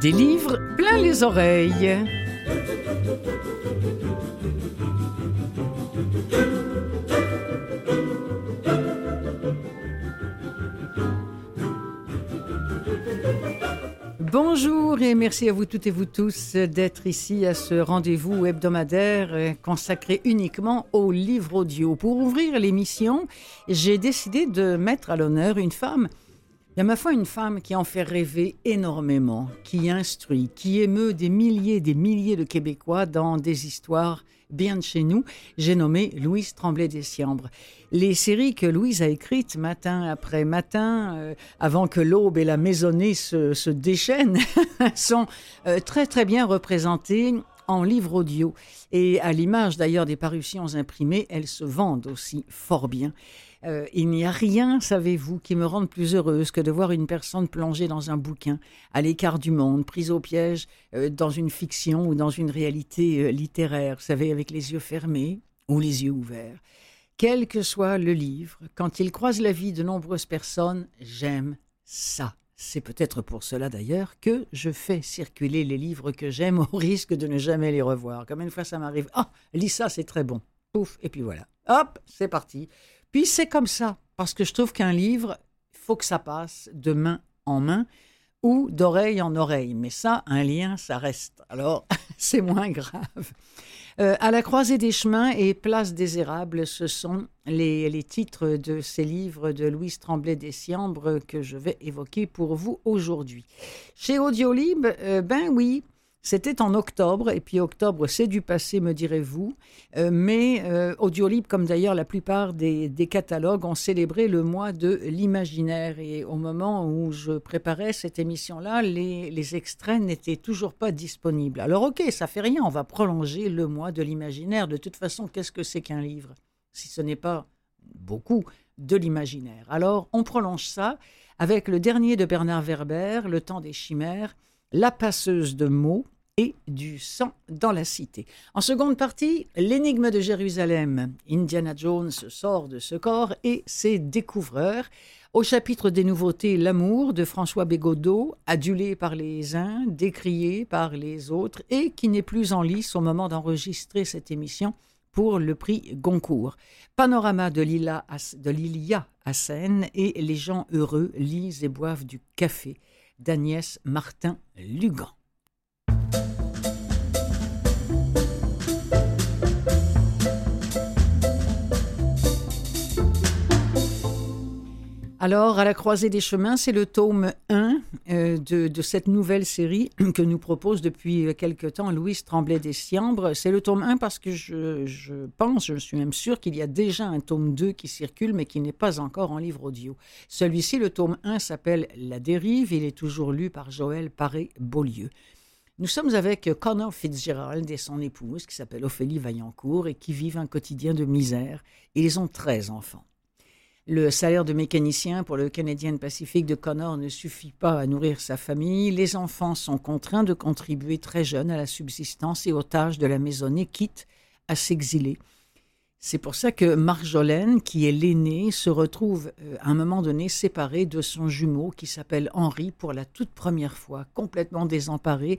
Des livres plein les oreilles. Bonjour et merci à vous toutes et vous tous d'être ici à ce rendez-vous hebdomadaire consacré uniquement aux livres audio. Pour ouvrir l'émission, j'ai décidé de mettre à l'honneur une femme il y a ma foi une femme qui en fait rêver énormément, qui instruit, qui émeut des milliers et des milliers de Québécois dans des histoires bien de chez nous. J'ai nommé Louise Tremblay Siambres. Les séries que Louise a écrites matin après matin, euh, avant que l'aube et la maisonnée se, se déchaînent, sont euh, très très bien représentées en livre audio. Et à l'image d'ailleurs des parutions imprimées, elles se vendent aussi fort bien. Euh, il n'y a rien, savez-vous, qui me rende plus heureuse que de voir une personne plongée dans un bouquin, à l'écart du monde, prise au piège euh, dans une fiction ou dans une réalité euh, littéraire, vous savez, avec les yeux fermés ou les yeux ouverts. Quel que soit le livre, quand il croise la vie de nombreuses personnes, j'aime ça. C'est peut-être pour cela d'ailleurs que je fais circuler les livres que j'aime au risque de ne jamais les revoir. Comme une fois ça m'arrive, ah, lis ça, c'est très bon. Pouf, et puis voilà. Hop, c'est parti. Puis c'est comme ça, parce que je trouve qu'un livre, il faut que ça passe de main en main ou d'oreille en oreille. Mais ça, un lien, ça reste. Alors, c'est moins grave. Euh, à la croisée des chemins et Place des Érables, ce sont les, les titres de ces livres de Louise Tremblay Siambres que je vais évoquer pour vous aujourd'hui. Chez Audiolib, euh, ben oui, c'était en octobre, et puis octobre, c'est du passé, me direz-vous. Euh, mais euh, Audiolib, comme d'ailleurs la plupart des, catalogues, ont célébré le mois de l'imaginaire. Et au moment où je préparais cette émission-là, les, extraits n'étaient toujours pas disponibles. Alors, ok, ça fait rien, on va prolonger le mois de l'imaginaire. De toute façon, qu'est-ce que c'est qu'un livre Si ce n'est pas beaucoup de l'imaginaire? Alors, on prolonge ça avec le dernier de Bernard Werber, Le temps des chimères, La passeuse de mots et du sang dans la cité. En seconde partie, l'énigme de Jérusalem. Indiana Jones sort de ce corps et ses découvreurs. Au chapitre des nouveautés, l'amour de François Bégodeau, adulé par les uns, décrié par les autres et qui n'est plus en lice au moment d'enregistrer cette émission pour le prix Goncourt. Panorama de Lila, de Lilia Hassen et Les gens heureux lisent et boivent du café d'Agnès Martin-Lugan. Alors, à la croisée des chemins, c'est le tome 1 euh, de, cette nouvelle série que nous propose depuis quelque temps Louise Tremblay des Siambres. C'est le tome 1 parce que je, je pense, je suis même sûre qu'il y a déjà un tome 2 qui circule, mais qui n'est pas encore en livre audio. Celui-ci, le tome 1, s'appelle La dérive. Il est toujours lu par Joël Paré-Beaulieu. Nous sommes avec Connor Fitzgerald et son épouse, qui s'appelle Ophélie Vaillancourt, et qui vivent un quotidien de misère. Ils ont 13 enfants. Le salaire de mécanicien pour le Canadien Pacifique de Connor ne suffit pas à nourrir sa famille. Les enfants sont contraints de contribuer très jeunes à la subsistance et aux tâches de la maisonnée, quitte à s'exiler. C'est pour ça que Marjolaine, qui est l'aînée, se retrouve euh, à un moment donné séparée de son jumeau qui s'appelle Henri pour la toute première fois, complètement désemparé,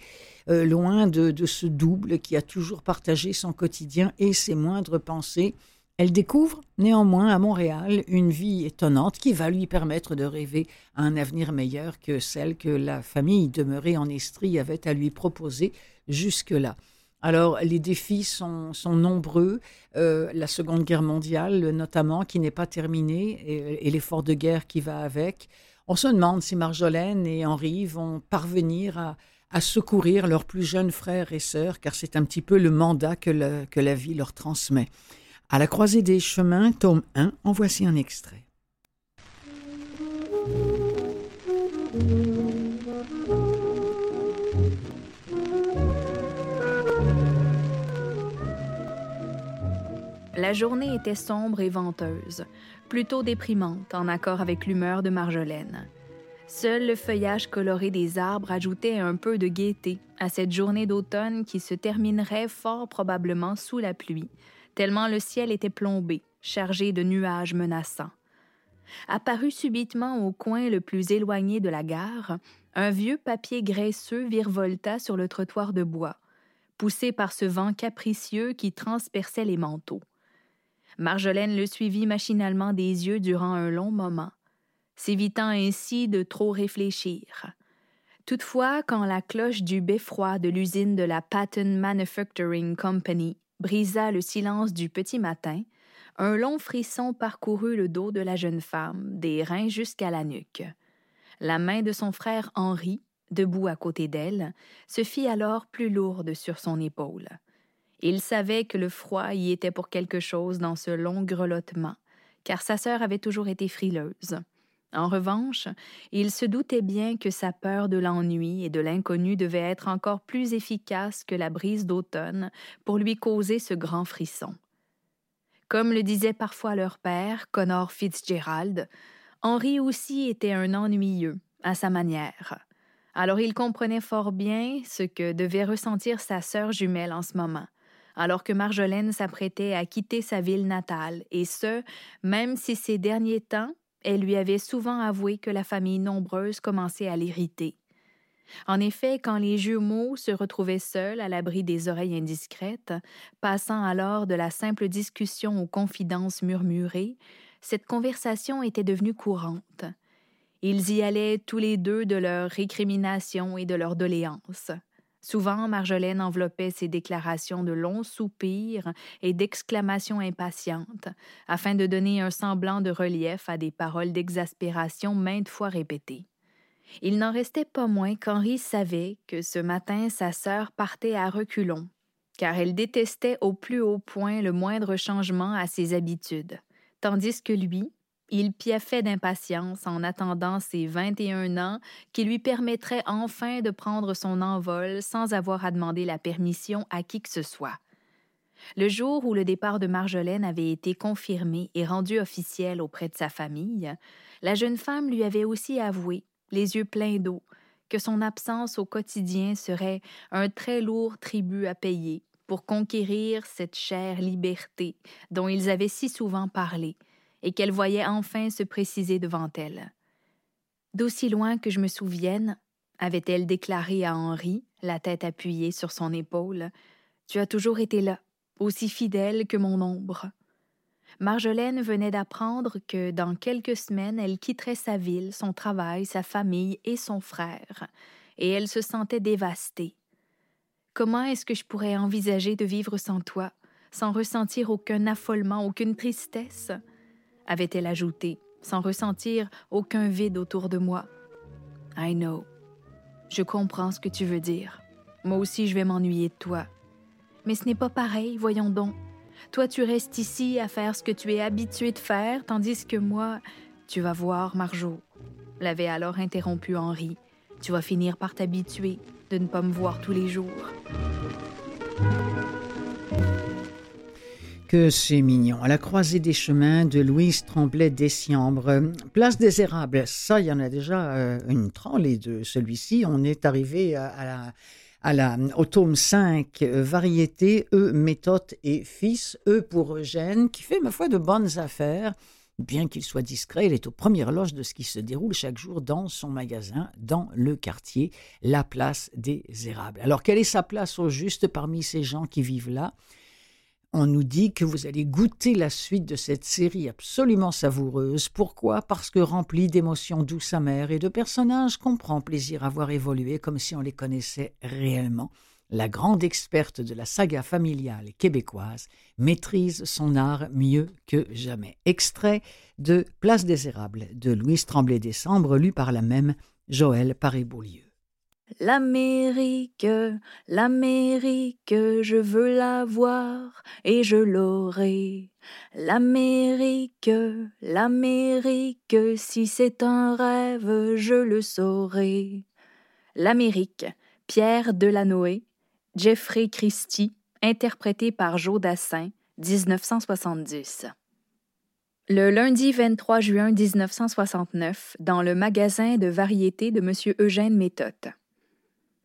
euh, loin de, de ce double qui a toujours partagé son quotidien et ses moindres pensées. Elle découvre néanmoins à Montréal une vie étonnante qui va lui permettre de rêver à un avenir meilleur que celle que la famille demeurée en Estrie avait à lui proposer jusque-là. Alors les défis sont, nombreux, euh, la Seconde Guerre mondiale notamment qui n'est pas terminée et, l'effort de guerre qui va avec. On se demande si Marjolaine et Henri vont parvenir à, secourir leurs plus jeunes frères et sœurs, car c'est un petit peu le mandat que la vie leur transmet. À la croisée des chemins, tome 1, en voici un extrait. La journée était sombre et venteuse, plutôt déprimante en accord avec l'humeur de Marjolaine. Seul le feuillage coloré des arbres ajoutait un peu de gaieté à cette journée d'automne qui se terminerait fort probablement sous la pluie, tellement le ciel était plombé, chargé de nuages menaçants. Apparut subitement au coin le plus éloigné de la gare, un vieux papier graisseux virevolta sur le trottoir de bois, poussé par ce vent capricieux qui transperçait les manteaux. Marjolaine le suivit machinalement des yeux durant un long moment, s'évitant ainsi de trop réfléchir. Toutefois, quand la cloche du beffroi de l'usine de la Patton Manufacturing Company brisa le silence du petit matin, un long frisson parcourut le dos de la jeune femme, des reins jusqu'à la nuque. La main de son frère Henri, debout à côté d'elle, se fit alors plus lourde sur son épaule. Il savait que le froid y était pour quelque chose dans ce long grelottement, car sa sœur avait toujours été frileuse. En revanche, il se doutait bien que sa peur de l'ennui et de l'inconnu devait être encore plus efficace que la brise d'automne pour lui causer ce grand frisson. Comme le disait parfois leur père, Connor Fitzgerald, Henri aussi était un ennuyeux, à sa manière. Alors il comprenait fort bien ce que devait ressentir sa sœur jumelle en ce moment, alors que Marjolaine s'apprêtait à quitter sa ville natale, et ce, même si ces derniers temps, elle lui avait souvent avoué que la famille nombreuse commençait à l'irriter. En effet, quand les jumeaux se retrouvaient seuls à l'abri des oreilles indiscrètes, passant alors de la simple discussion aux confidences murmurées, cette conversation était devenue courante. Ils y allaient tous les deux de leurs récriminations et de leurs doléances. Souvent, Marjolaine enveloppait ses déclarations de longs soupirs et d'exclamations impatientes, afin de donner un semblant de relief à des paroles d'exaspération maintes fois répétées. Il n'en restait pas moins qu'Henri savait que ce matin sa sœur partait à reculons, car elle détestait au plus haut point le moindre changement à ses habitudes, tandis que lui, il piaffait d'impatience en attendant ses vingt et un ans qui lui permettraient enfin de prendre son envol sans avoir à demander la permission à qui que ce soit. Le jour où le départ de Marjolaine avait été confirmé et rendu officiel auprès de sa famille, la jeune femme lui avait aussi avoué les yeux pleins d'eau, que son absence au quotidien serait un très lourd tribut à payer pour conquérir cette chère liberté dont ils avaient si souvent parlé, et qu'elle voyait enfin se préciser devant elle. D'aussi loin que je me souvienne, avait-elle déclaré à Henri, la tête appuyée sur son épaule, tu as toujours été là, aussi fidèle que mon ombre. Marjolaine venait d'apprendre que dans quelques semaines elle quitterait sa ville, son travail, sa famille et son frère, et elle se sentait dévastée. Comment est-ce que je pourrais envisager de vivre sans toi, sans ressentir aucun affolement, aucune tristesse? Avait-elle ajouté, sans ressentir aucun vide autour de moi. I know. Je comprends ce que tu veux dire. Moi aussi, je vais m'ennuyer de toi. Mais ce n'est pas pareil, voyons donc. Toi, tu restes ici à faire ce que tu es habitué de faire, tandis que moi, tu vas voir, Marjo, l'avait alors interrompu Henri. Tu vas finir par t'habituer de ne pas me voir tous les jours. Que c'est mignon. À la croisée des chemins de Louise Tremblay d'Essiambre. Place des Érables, ça, il y en a déjà euh, une trente de celui-ci. On est arrivé à la à la, au tome 5, euh, Variété, E, Méthode et Fils, E pour Eugène, qui fait, ma foi, de bonnes affaires. Bien qu'il soit discret, il est aux premières loges de ce qui se déroule chaque jour dans son magasin, dans le quartier, la place des Érables. Alors, quelle est sa place au juste parmi ces gens qui vivent là? On nous dit que vous allez goûter la suite de cette série absolument savoureuse. Pourquoi? Parce que remplie d'émotions douces amères et de personnages qu'on prend plaisir à voir évoluer comme si on les connaissait réellement. La grande experte de la saga familiale québécoise maîtrise son art mieux que jamais. Extrait de Place des Érables de Louise Tremblay-Décembre, lu par la même Joël Paré-Beaulieu. L'Amérique, l'Amérique, je veux la voir et je l'aurai. L'Amérique, l'Amérique, si c'est un rêve, je le saurai. L'Amérique, Pierre Delanoë, Jeffrey Christie, interprété par Joe Dassin, 1970. Le lundi 23 juin 1969, dans le magasin de variétés de M. Eugène Méthode.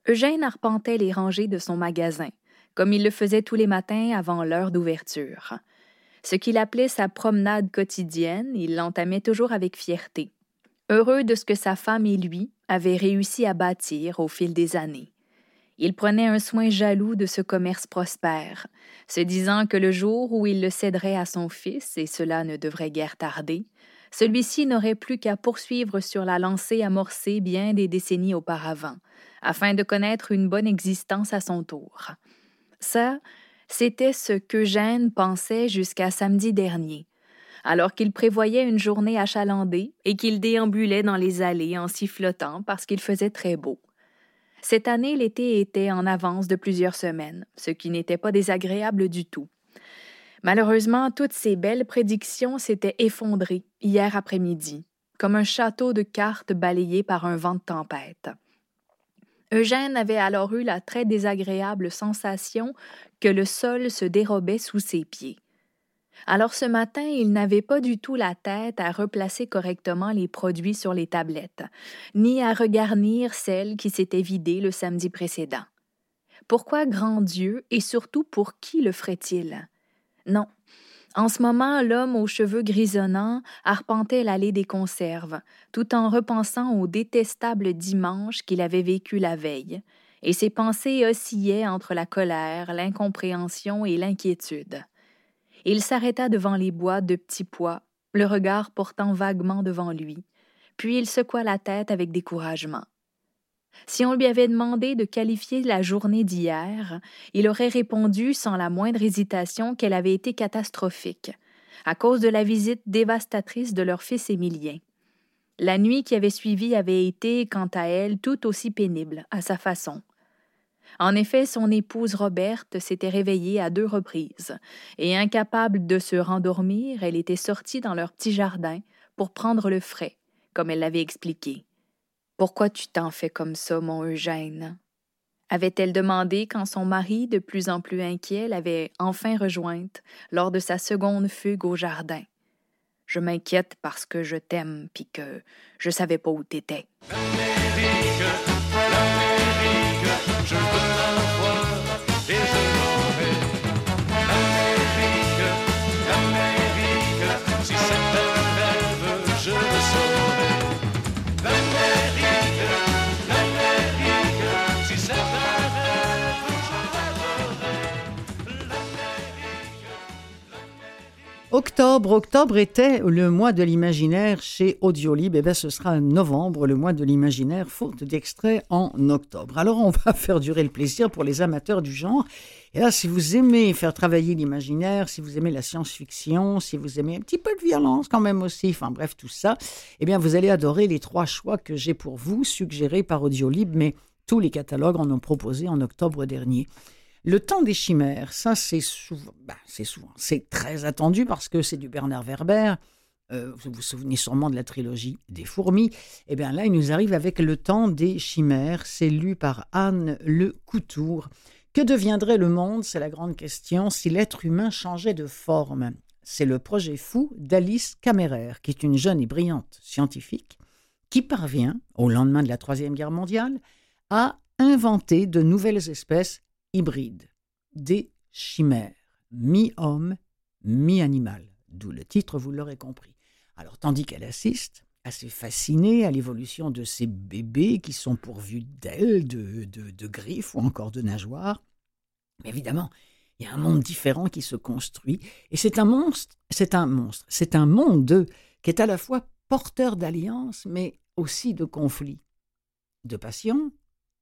Eugène arpentait les rangées de son magasin, comme il le faisait tous les matins avant l'heure d'ouverture. Ce qu'il appelait sa promenade quotidienne, il l'entamait toujours avec fierté. Heureux de ce que sa femme et lui avait réussi à bâtir au fil des années. Il prenait un soin jaloux de ce commerce prospère, se disant que le jour où il le céderait à son fils, et cela ne devrait guère tarder, celui-ci n'aurait plus qu'à poursuivre sur la lancée amorcée bien des décennies auparavant, afin de connaître une bonne existence à son tour. Ça, c'était ce qu'Eugène pensait jusqu'à samedi dernier, alors qu'il prévoyait une journée achalandée et qu'il déambulait dans les allées en sifflotant parce qu'il faisait très beau. Cette année, l'été était en avance de plusieurs semaines, ce qui n'était pas désagréable du tout. Malheureusement, toutes ces belles prédictions s'étaient effondrées hier après-midi, comme un château de cartes balayé par un vent de tempête. Eugène avait alors eu la très désagréable sensation que le sol se dérobait sous ses pieds. Alors ce matin, il n'avait pas du tout la tête à replacer correctement les produits sur les tablettes, ni à regarnir celles qui s'étaient vidées le samedi précédent. Pourquoi grand Dieu et surtout pour qui le ferait-il? Non. En ce moment, l'homme aux cheveux grisonnants arpentait l'allée des conserves, tout en repensant au détestable dimanche qu'il avait vécu la veille, et ses pensées oscillaient entre la colère, l'incompréhension et l'inquiétude. Il s'arrêta devant les boîtes de petits pois, le regard portant vaguement devant lui, puis il secoua la tête avec découragement. Si on lui avait demandé de qualifier la journée d'hier, il aurait répondu sans la moindre hésitation qu'elle avait été catastrophique, à cause de la visite dévastatrice de leur fils Émilien. La nuit qui avait suivi avait été, quant à elle, tout aussi pénible, à sa façon. En effet, son épouse Roberte s'était réveillée à deux reprises, et incapable de se rendormir, elle était sortie dans leur petit jardin pour prendre le frais, comme elle l'avait expliqué. Pourquoi tu t'en fais comme ça, mon Eugène? avait-elle demandé quand son mari, de plus en plus inquiet, l'avait enfin rejointe lors de sa seconde fugue au jardin? Je m'inquiète parce que je t'aime, puis que je savais pas où t'étais. Octobre, octobre était le mois de l'imaginaire chez Audiolib. Eh bien, ce sera novembre, le mois de l'imaginaire, faute d'extrait en octobre. Alors, on va faire durer le plaisir pour les amateurs du genre. Et là, si vous aimez faire travailler l'imaginaire, si vous aimez la science-fiction, si vous aimez un petit peu de violence quand même aussi, enfin bref, tout ça, eh bien, vous allez adorer les trois choix que j'ai pour vous, suggérés par Audiolib, mais tous les catalogues en ont proposé en octobre dernier. Le temps des chimères, ça c'est souvent, bah, c'est souvent, c'est très attendu parce que c'est du Bernard Werber. Euh, vous vous souvenez sûrement de la trilogie des fourmis. Eh bien là, il nous arrive avec Le temps des chimères. C'est lu par Anne Le Coutour. Que deviendrait le monde? C'est la grande question si l'être humain changeait de forme. C'est le projet fou d'Alice Kammerer, qui est une jeune et brillante scientifique qui parvient, au lendemain de la Troisième Guerre mondiale, à inventer de nouvelles espèces hybride, des chimères, mi-homme, mi-animal, d'où le titre, vous l'aurez compris. Alors, tandis qu'elle assiste, assez fascinée à l'évolution de ces bébés qui sont pourvus d'ailes, de, de, griffes ou encore de nageoires, mais évidemment, il y a un monde différent qui se construit, et c'est un monstre, c'est un monstre, c'est un monde qui est à la fois porteur d'alliances, mais aussi de conflits, de passion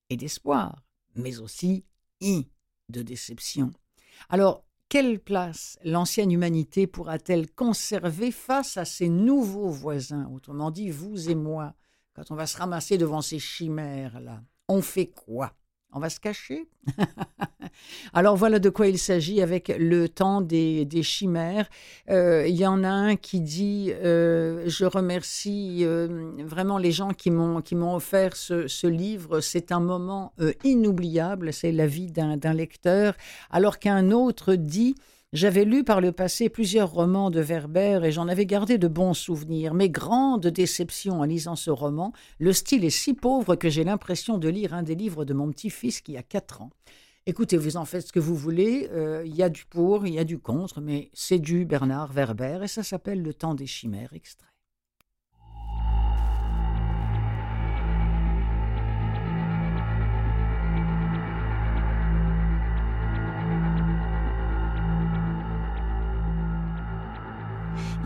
et d'espoir, mais aussi de déception. Alors, quelle place l'ancienne humanité pourra-t-elle conserver face à ces nouveaux voisins? Autrement dit, vous et moi, quand on va se ramasser devant ces chimères-là, on fait quoi? On va se cacher Alors voilà de quoi il s'agit avec le temps des, chimères. Euh, il y en a un qui dit euh, Je remercie euh, vraiment les gens qui m'ont offert ce, ce livre. C'est un moment inoubliable. C'est la vie d'un lecteur. Alors qu'un autre dit j'avais lu par le passé plusieurs romans de Werber et j'en avais gardé de bons souvenirs. Mais grande déception en lisant ce roman, le style est si pauvre que j'ai l'impression de lire un des livres de mon petit-fils qui a quatre ans. Écoutez, vous en faites ce que vous voulez, euh, il y a du pour, il y a du contre, mais c'est du Bernard Werber et ça s'appelle Le temps des chimères extrait.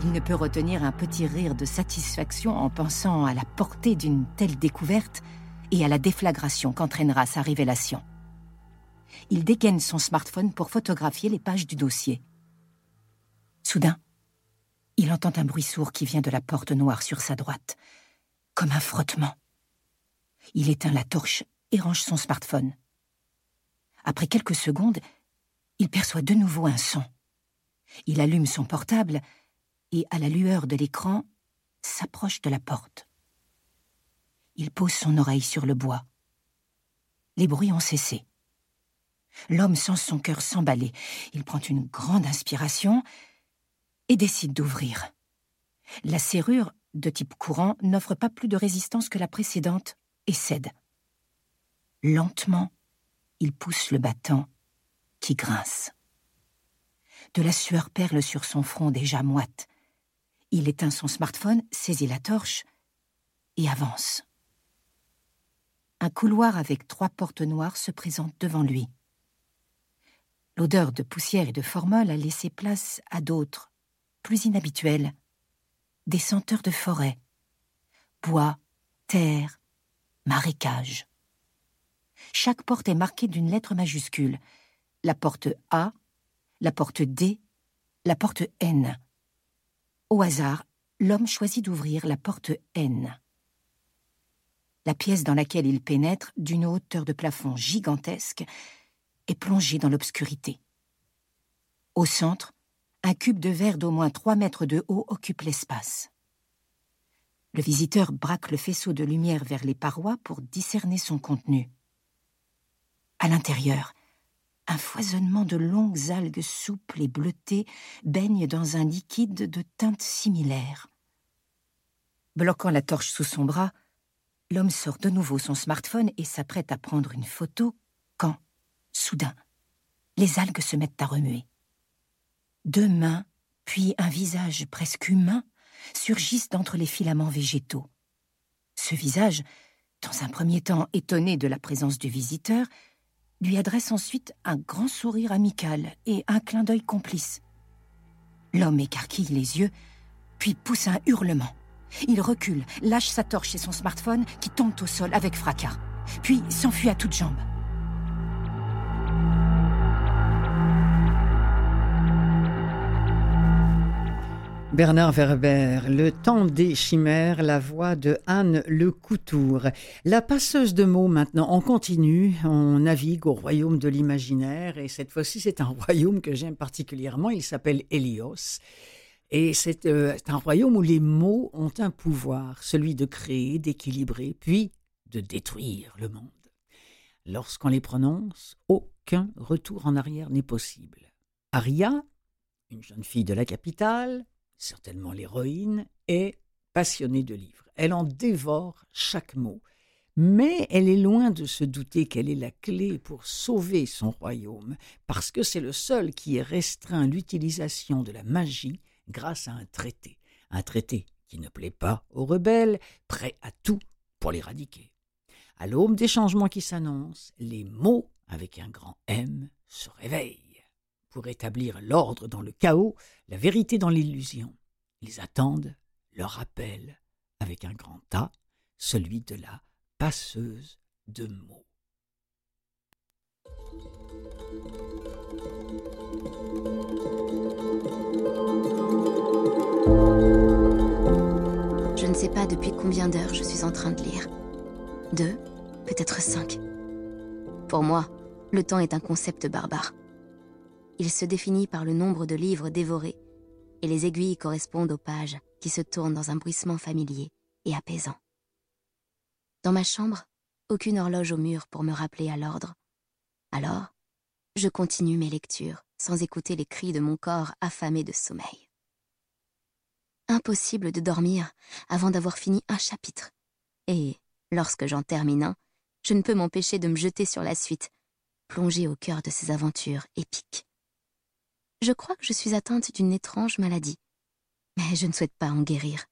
Il ne peut retenir un petit rire de satisfaction en pensant à la portée d'une telle découverte et à la déflagration qu'entraînera sa révélation. Il dégaine son smartphone pour photographier les pages du dossier. Soudain, il entend un bruit sourd qui vient de la porte noire sur sa droite, comme un frottement. Il éteint la torche et range son smartphone. Après quelques secondes, il perçoit de nouveau un son. Il allume son portable et, à la lueur de l'écran, s'approche de la porte. Il pose son oreille sur le bois. Les bruits ont cessé. L'homme sent son cœur s'emballer. Il prend une grande inspiration et décide d'ouvrir. La serrure, de type courant, n'offre pas plus de résistance que la précédente et cède. Lentement, il pousse le battant qui grince. De la sueur perle sur son front déjà moite. Il éteint son smartphone, saisit la torche et avance. Un couloir avec trois portes noires se présente devant lui. L'odeur de poussière et de formol a laissé place à d'autres, plus inhabituelles. Des senteurs de forêt. Bois, terre, marécage. Chaque porte est marquée d'une lettre majuscule. La porte A, la porte D, la porte N. Au hasard, l'homme choisit d'ouvrir la porte N. La pièce dans laquelle il pénètre, d'une hauteur de plafond gigantesque, est plongé dans l'obscurité. Au centre, un cube de verre d'au moins trois mètres de haut occupe l'espace. Le visiteur braque le faisceau de lumière vers les parois pour discerner son contenu. À l'intérieur, un foisonnement de longues algues souples et bleutées baigne dans un liquide de teinte similaire. Bloquant la torche sous son bras, l'homme sort de nouveau son smartphone et s'apprête à prendre une photo quand, Soudain, les algues se mettent à remuer. Deux mains, puis un visage presque humain, surgissent d'entre les filaments végétaux. Ce visage, dans un premier temps étonné de la présence du visiteur, lui adresse ensuite un grand sourire amical et un clin d'œil complice. L'homme écarquille les yeux, puis pousse un hurlement. Il recule, lâche sa torche et son smartphone qui tombent au sol avec fracas, puis s'enfuit à toutes jambes. Bernard Werber, Le temps des chimères, la voix de Anne Le Coutour. La passeuse de mots maintenant, on continue, on navigue au royaume de l'imaginaire et cette fois-ci c'est un royaume que j'aime particulièrement, il s'appelle Hélios. Et c'est euh, un royaume où les mots ont un pouvoir, celui de créer, d'équilibrer, puis de détruire le monde. Lorsqu'on les prononce, aucun retour en arrière n'est possible. Aria, une jeune fille de la capitale, certainement l'héroïne, est passionnée de livres. Elle en dévore chaque mot. Mais elle est loin de se douter qu'elle est la clé pour sauver son royaume, parce que c'est le seul qui ait restreint l'utilisation de la magie grâce à un traité. Un traité qui ne plaît pas aux rebelles, prêt à tout pour l'éradiquer. À l'aube des changements qui s'annoncent, les mots avec un grand M se réveillent pour établir l'ordre dans le chaos, la vérité dans l'illusion. Ils attendent leur appel avec un grand A, celui de la passeuse de mots. Je ne sais pas depuis combien d'heures je suis en train de lire. Deux, peut-être cinq. Pour moi, le temps est un concept barbare. Il se définit par le nombre de livres dévorés, et les aiguilles correspondent aux pages qui se tournent dans un bruissement familier et apaisant. Dans ma chambre, aucune horloge au mur pour me rappeler à l'ordre. Alors, je continue mes lectures sans écouter les cris de mon corps affamé de sommeil. Impossible de dormir avant d'avoir fini un chapitre. Et, lorsque j'en termine un, je ne peux m'empêcher de me jeter sur la suite, plongé au cœur de ces aventures épiques. Je crois que je suis atteinte d'une étrange maladie, mais je ne souhaite pas en guérir.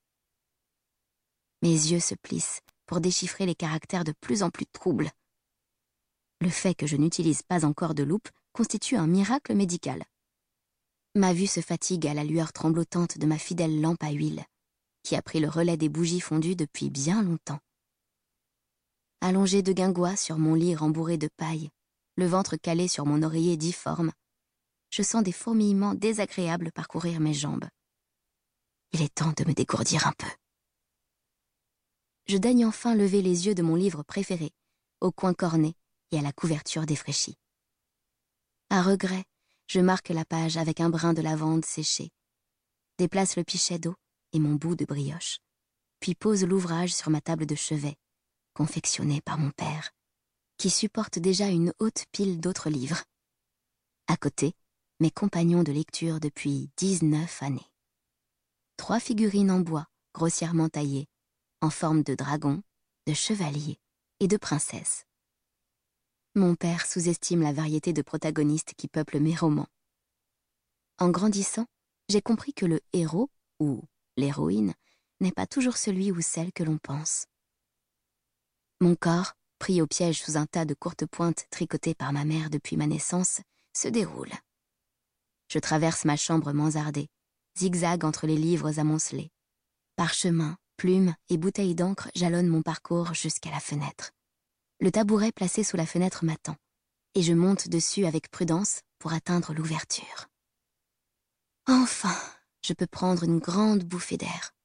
Mes yeux se plissent pour déchiffrer les caractères de plus en plus troubles. Le fait que je n'utilise pas encore de loupe constitue un miracle médical. Ma vue se fatigue à la lueur tremblotante de ma fidèle lampe à huile, qui a pris le relais des bougies fondues depuis bien longtemps. Allongé de guingois sur mon lit rembourré de paille, le ventre calé sur mon oreiller difforme, je sens des fourmillements désagréables parcourir mes jambes. Il est temps de me dégourdir un peu. Je daigne enfin lever les yeux de mon livre préféré, au coin corné et à la couverture défraîchie. À regret, je marque la page avec un brin de lavande séché, déplace le pichet d'eau et mon bout de brioche, puis pose l'ouvrage sur ma table de chevet, confectionné par mon père, qui supporte déjà une haute pile d'autres livres. À côté, mes compagnons de lecture depuis dix-neuf années. Trois figurines en bois, grossièrement taillées, en forme de dragon, de chevalier et de princesse. Mon père sous-estime la variété de protagonistes qui peuplent mes romans. En grandissant, j'ai compris que le héros, ou l'héroïne, n'est pas toujours celui ou celle que l'on pense. Mon corps, pris au piège sous un tas de courtes pointes tricotées par ma mère depuis ma naissance, se déroule. Je traverse ma chambre mansardée, zigzag entre les livres amoncelés. Parchemin, plumes et bouteilles d'encre jalonnent mon parcours jusqu'à la fenêtre. Le tabouret placé sous la fenêtre m'attend, et je monte dessus avec prudence pour atteindre l'ouverture. Enfin, je peux prendre une grande bouffée d'air.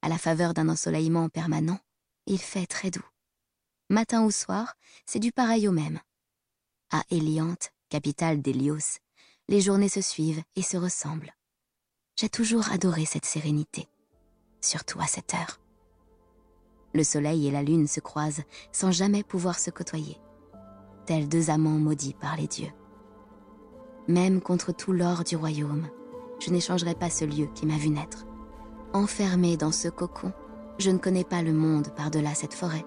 À la faveur d'un ensoleillement permanent, il fait très doux. Matin ou soir, c'est du pareil au même. À Eliante, capitale d'Hélios, les journées se suivent et se ressemblent. J'ai toujours adoré cette sérénité, surtout à cette heure. Le soleil et la lune se croisent sans jamais pouvoir se côtoyer, tels deux amants maudits par les dieux. Même contre tout l'or du royaume, je n'échangerai pas ce lieu qui m'a vu naître. Enfermé dans ce cocon, je ne connais pas le monde par-delà cette forêt.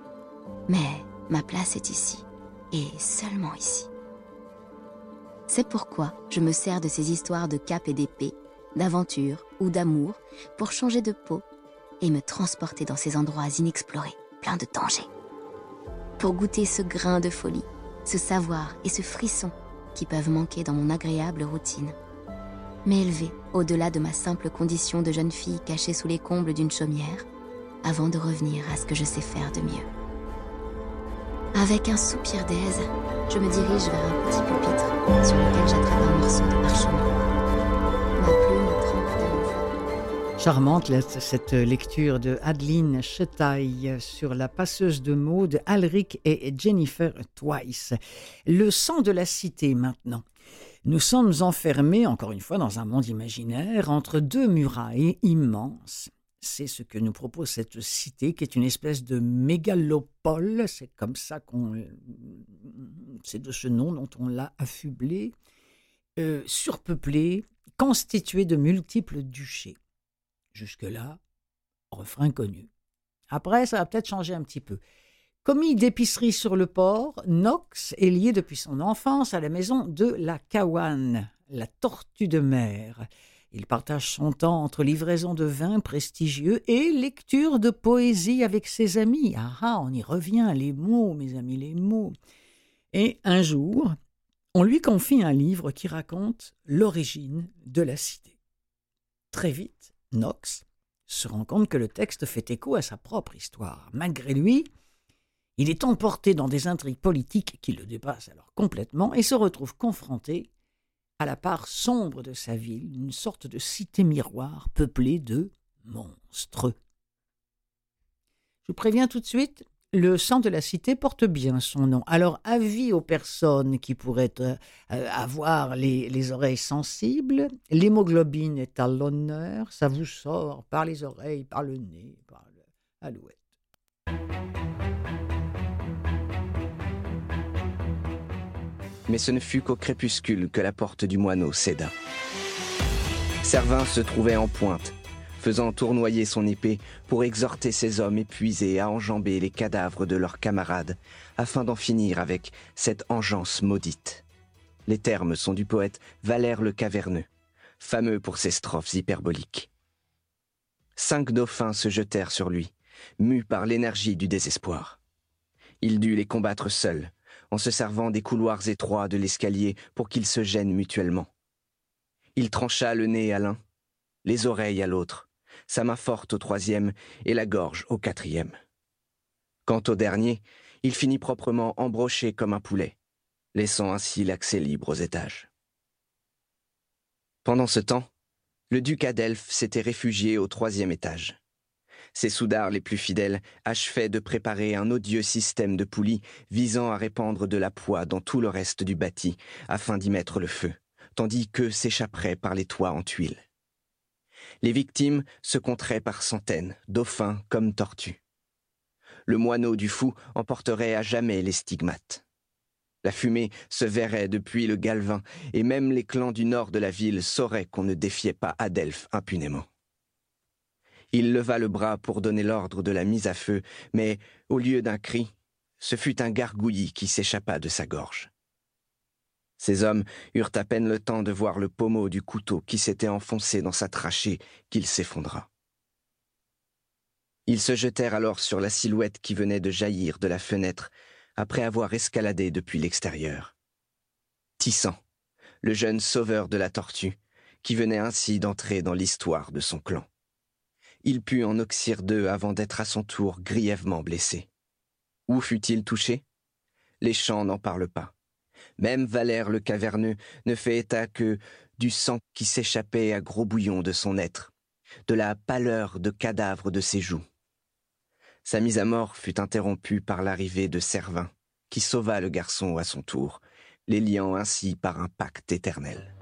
Mais ma place est ici, et seulement ici. C'est pourquoi je me sers de ces histoires de cap et d'épée, d'aventure ou d'amour pour changer de peau et me transporter dans ces endroits inexplorés, pleins de dangers. Pour goûter ce grain de folie, ce savoir et ce frisson qui peuvent manquer dans mon agréable routine. M'élever au-delà de ma simple condition de jeune fille cachée sous les combles d'une chaumière, avant de revenir à ce que je sais faire de mieux. Avec un soupir d'aise, je me dirige vers un petit pupitre Charmante cette lecture de Adeline Chetaille sur la passeuse de mots de Alric et Jennifer Twice. Le sang de la cité maintenant. Nous sommes enfermés, encore une fois, dans un monde imaginaire, entre deux murailles immenses c'est ce que nous propose cette cité qui est une espèce de mégalopole, c'est comme ça qu'on c'est de ce nom dont on l'a affublé, euh, surpeuplée, constituée de multiples duchés. Jusque-là, refrain connu. Après, ça va peut-être changer un petit peu. Commis d'épicerie sur le port, Knox est lié depuis son enfance à la maison de la Kawan, la tortue de mer. Il partage son temps entre livraison de vins prestigieux et lecture de poésie avec ses amis. Ah ah, on y revient, les mots, mes amis, les mots. Et un jour, on lui confie un livre qui raconte l'origine de la cité. Très vite, Knox se rend compte que le texte fait écho à sa propre histoire. Malgré lui, il est emporté dans des intrigues politiques qui le dépassent alors complètement et se retrouve confronté à la part sombre de sa ville, une sorte de cité miroir peuplée de monstres. Je vous préviens tout de suite, le sang de la cité porte bien son nom. Alors, avis aux personnes qui pourraient euh, avoir les, oreilles sensibles, l'hémoglobine est à l'honneur, ça vous sort par les oreilles, par le nez, par l'alouette. Mais ce ne fut qu'au crépuscule que la porte du moineau céda. Servin se trouvait en pointe, faisant tournoyer son épée pour exhorter ses hommes épuisés à enjamber les cadavres de leurs camarades, afin d'en finir avec cette engeance maudite. Les termes sont du poète Valère le Caverneux, fameux pour ses strophes hyperboliques. Cinq dauphins se jetèrent sur lui, mus par l'énergie du désespoir. Il dut les combattre seul, en se servant des couloirs étroits de l'escalier pour qu'ils se gênent mutuellement. Il trancha le nez à l'un, les oreilles à l'autre, sa main forte au troisième et la gorge au quatrième. Quant au dernier, il finit proprement embroché comme un poulet, laissant ainsi l'accès libre aux étages. Pendant ce temps, le duc Adelph s'était réfugié au troisième étage. Ses soudards les plus fidèles achevaient de préparer un odieux système de poulies visant à répandre de la poix dans tout le reste du bâti afin d'y mettre le feu, tandis qu'eux s'échapperaient par les toits en tuiles. Les victimes se compteraient par centaines, dauphins comme tortues. Le moineau du fou emporterait à jamais les stigmates. La fumée se verrait depuis le Galvin, et même les clans du nord de la ville sauraient qu'on ne défiait pas Adelphes impunément. Il leva le bras pour donner l'ordre de la mise à feu, mais au lieu d'un cri, ce fut un gargouillis qui s'échappa de sa gorge. Ces hommes eurent à peine le temps de voir le pommeau du couteau qui s'était enfoncé dans sa trachée qu'il s'effondra. Ils se jetèrent alors sur la silhouette qui venait de jaillir de la fenêtre après avoir escaladé depuis l'extérieur. Tissant, le jeune sauveur de la tortue, qui venait ainsi d'entrer dans l'histoire de son clan. Il put en oxyre deux avant d'être à son tour grièvement blessé. Où fut-il touché? Les champs n'en parlent pas. Même Valère le caverneux ne fait état que du sang qui s'échappait à gros bouillons de son être, de la pâleur de cadavre de ses joues. Sa mise à mort fut interrompue par l'arrivée de Servin, qui sauva le garçon à son tour, les liant ainsi par un pacte éternel.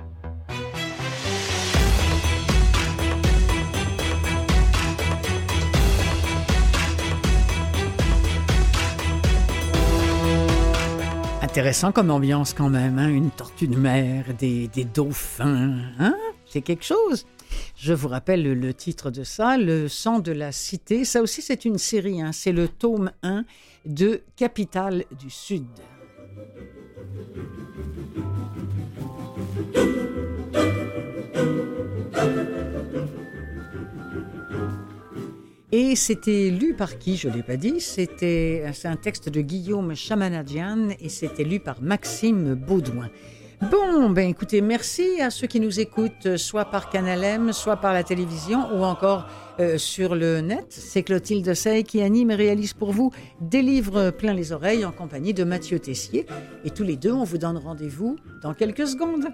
Intéressant comme ambiance quand même, hein? une tortue de mer, des, dauphins, hein? c'est quelque chose. Je vous rappelle le, titre de ça, Le sang de la cité. Ça aussi, c'est une série. Hein? C'est le tome 1 de Capitale du Sud. Et c'était lu par qui Je ne l'ai pas dit. C'était un texte de Guillaume Chamanadian et c'était lu par Maxime Baudouin. Bon, ben écoutez, merci à ceux qui nous écoutent, soit par Canal M, soit par la télévision, ou encore euh, sur le net. C'est Clotilde Sey qui anime et réalise pour vous des livres plein les oreilles en compagnie de Mathieu Tessier. Et tous les deux, on vous donne rendez-vous dans quelques secondes.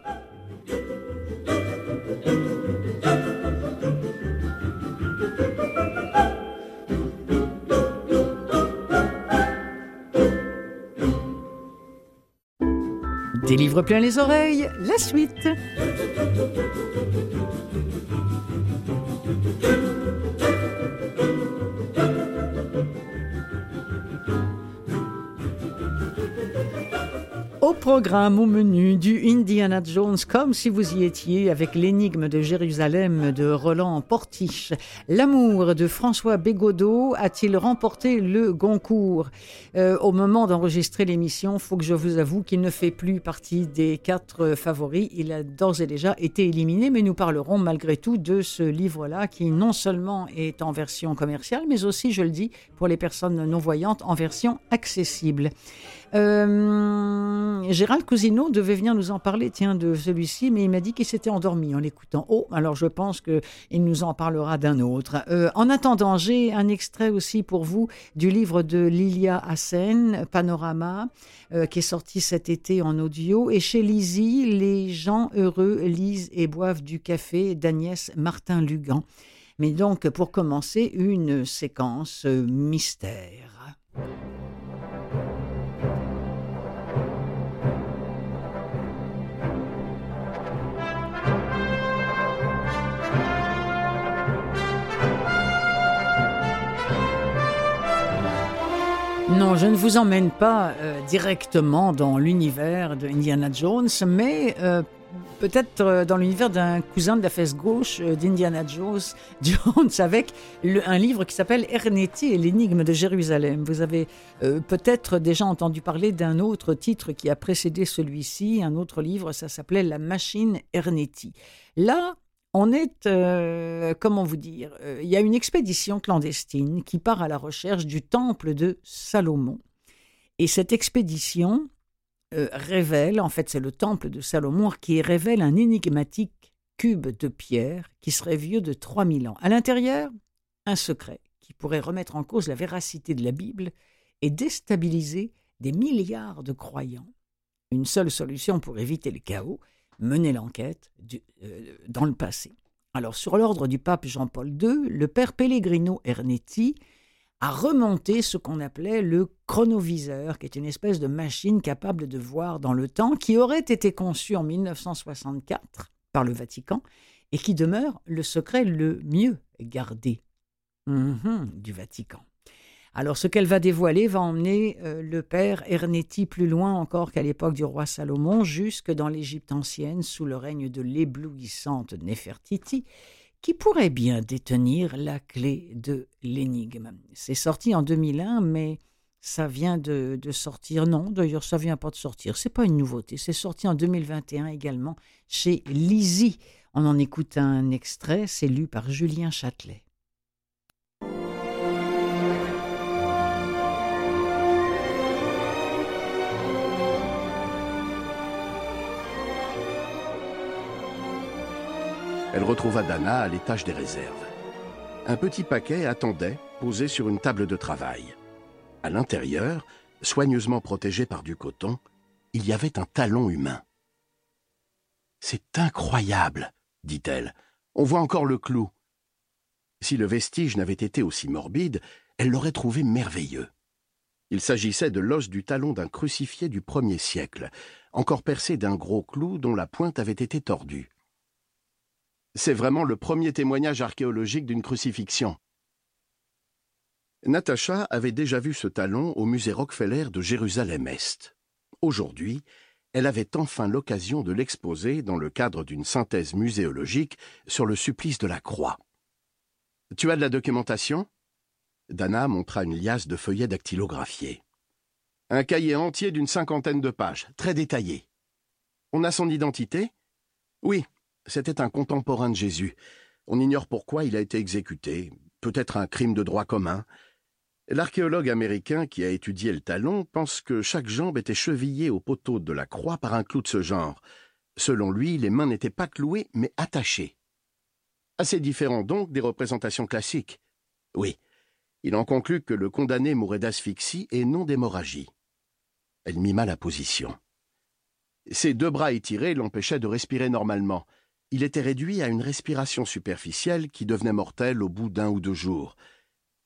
Des livres plein les oreilles, la suite. Programme, au menu du Indiana Jones, comme si vous y étiez avec l'énigme de Jérusalem de Roland Portiche. L'amour de François Bégodeau a-t-il remporté le Goncourt? Euh, Au moment d'enregistrer l'émission, faut que je vous avoue qu'il ne fait plus partie des quatre favoris. Il a d'ores et déjà été éliminé, mais nous parlerons malgré tout de ce livre-là qui non seulement est en version commerciale, mais aussi, je le dis, pour les personnes non-voyantes, en version accessible. Euh, Gérald Cousineau devait venir nous en parler, tiens, de celui-ci, mais il m'a dit qu'il s'était endormi en l'écoutant. Oh, alors je pense qu'il nous en parlera d'un autre. Euh, en attendant, j'ai un extrait aussi pour vous du livre de Lilia Hassen, Panorama, euh, qui est sorti cet été en audio. Et chez Lizzie, les gens heureux lisent et boivent du café d'Agnès Martin-Lugan. Mais donc, pour commencer, une séquence mystère. Non, je ne vous emmène pas euh, directement dans l'univers de Indiana Jones, mais euh, peut-être euh, dans l'univers d'un cousin de la fesse gauche d'Indiana Jones, Jones, avec un livre qui s'appelle Ernetti et l'énigme de Jérusalem. Vous avez peut-être déjà entendu parler d'un autre titre qui a précédé celui-ci, un autre livre, ça s'appelait La machine Ernetti. Là, on est, euh, comment vous dire, euh, il y a une expédition clandestine qui part à la recherche du temple de Salomon. Et cette expédition euh, révèle, en fait c'est le temple de Salomon qui révèle un énigmatique cube de pierre qui serait vieux de 3000 ans. À l'intérieur, un secret qui pourrait remettre en cause la véracité de la Bible et déstabiliser des milliards de croyants. Une seule solution pour éviter le chaos, mener l'enquête euh, dans le passé. Alors, sur l'ordre du pape Jean-Paul II, le père Pellegrino Ernetti a remonté ce qu'on appelait le chronoviseur, qui est une espèce de machine capable de voir dans le temps, qui aurait été conçue en 1964 par le Vatican et qui demeure le secret le mieux gardé mhm, du Vatican. Alors ce qu'elle va dévoiler va emmener euh, le père Ernetti plus loin encore qu'à l'époque du roi Salomon, jusque dans l'Égypte ancienne, sous le règne de l'éblouissante Néfertiti, qui pourrait bien détenir la clé de l'énigme. C'est sorti en 2001, mais ça vient de, sortir. Non, d'ailleurs, ça vient pas de sortir. C'est pas une nouveauté. C'est sorti en 2021 également chez Lizzie. On en écoute un extrait. C'est lu par Julien Châtelet. Elle retrouva Dana à l'étage des réserves. Un petit paquet attendait, posé sur une table de travail. À l'intérieur, soigneusement protégé par du coton, il y avait un talon humain. C'est incroyable, dit-elle. On voit encore le clou. Si le vestige n'avait été aussi morbide, elle l'aurait trouvé merveilleux. Il s'agissait de l'os du talon d'un crucifié du premier siècle, encore percé d'un gros clou dont la pointe avait été tordue. C'est vraiment le premier témoignage archéologique d'une crucifixion. Natacha avait déjà vu ce talon au musée Rockefeller de Jérusalem-Est. Aujourd'hui, elle avait enfin l'occasion de l'exposer dans le cadre d'une synthèse muséologique sur le supplice de la croix. Tu as de la documentation? Dana montra une liasse de feuillets dactylographiés. Un cahier entier d'une cinquantaine de pages, très détaillé. On a son identité? Oui, c'était un contemporain de Jésus. On ignore pourquoi il a été exécuté, peut-être un crime de droit commun. L'archéologue américain qui a étudié le talon pense que chaque jambe était chevillée au poteau de la croix par un clou de ce genre. Selon lui, les mains n'étaient pas clouées, mais attachées. Assez différent donc des représentations classiques. Oui, il en conclut que le condamné mourait d'asphyxie et non d'hémorragie. Elle mima la position. Ses deux bras étirés l'empêchaient de respirer normalement il était réduit à une respiration superficielle qui devenait mortelle au bout d'un ou deux jours.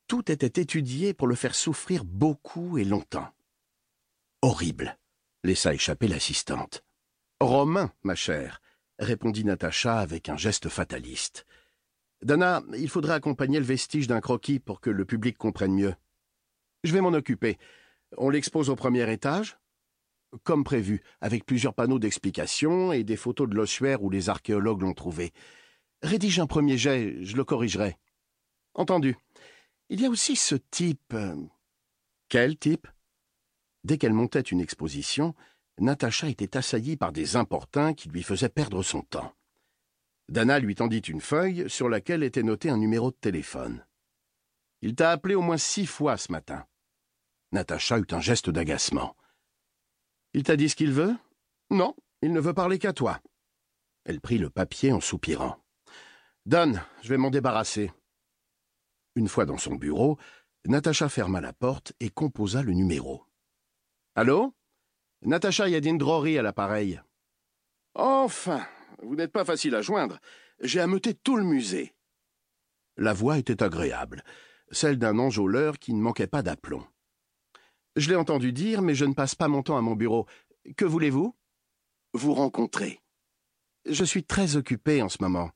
Tout était étudié pour le faire souffrir beaucoup et longtemps. Horrible, laissa échapper l'assistante. Romain, ma chère, répondit Natacha avec un geste fataliste. Dana, il faudrait accompagner le vestige d'un croquis pour que le public comprenne mieux. Je vais m'en occuper. On l'expose au premier étage comme prévu, avec plusieurs panneaux d'explication et des photos de l'ossuaire où les archéologues l'ont trouvé. Rédige un premier jet, je le corrigerai. Entendu. Il y a aussi ce type. Euh, Quel type? Dès qu'elle montait une exposition, Natacha était assaillie par des importuns qui lui faisaient perdre son temps. Dana lui tendit une feuille sur laquelle était noté un numéro de téléphone. Il t'a appelé au moins six fois ce matin. Natacha eut un geste d'agacement. Il t'a dit ce qu'il veut? Non, il ne veut parler qu'à toi. Elle prit le papier en soupirant. Donne, je vais m'en débarrasser. Une fois dans son bureau, Natacha ferma la porte et composa le numéro. Allô? Natacha Yadine Drory à l'appareil. Enfin, vous n'êtes pas facile à joindre. J'ai ameuté tout le musée. La voix était agréable, celle d'un enjôleur qui ne manquait pas d'aplomb. Je l'ai entendu dire, mais je ne passe pas mon temps à mon bureau. Que voulez-vous? Vous rencontrer. Je suis très occupé en ce moment.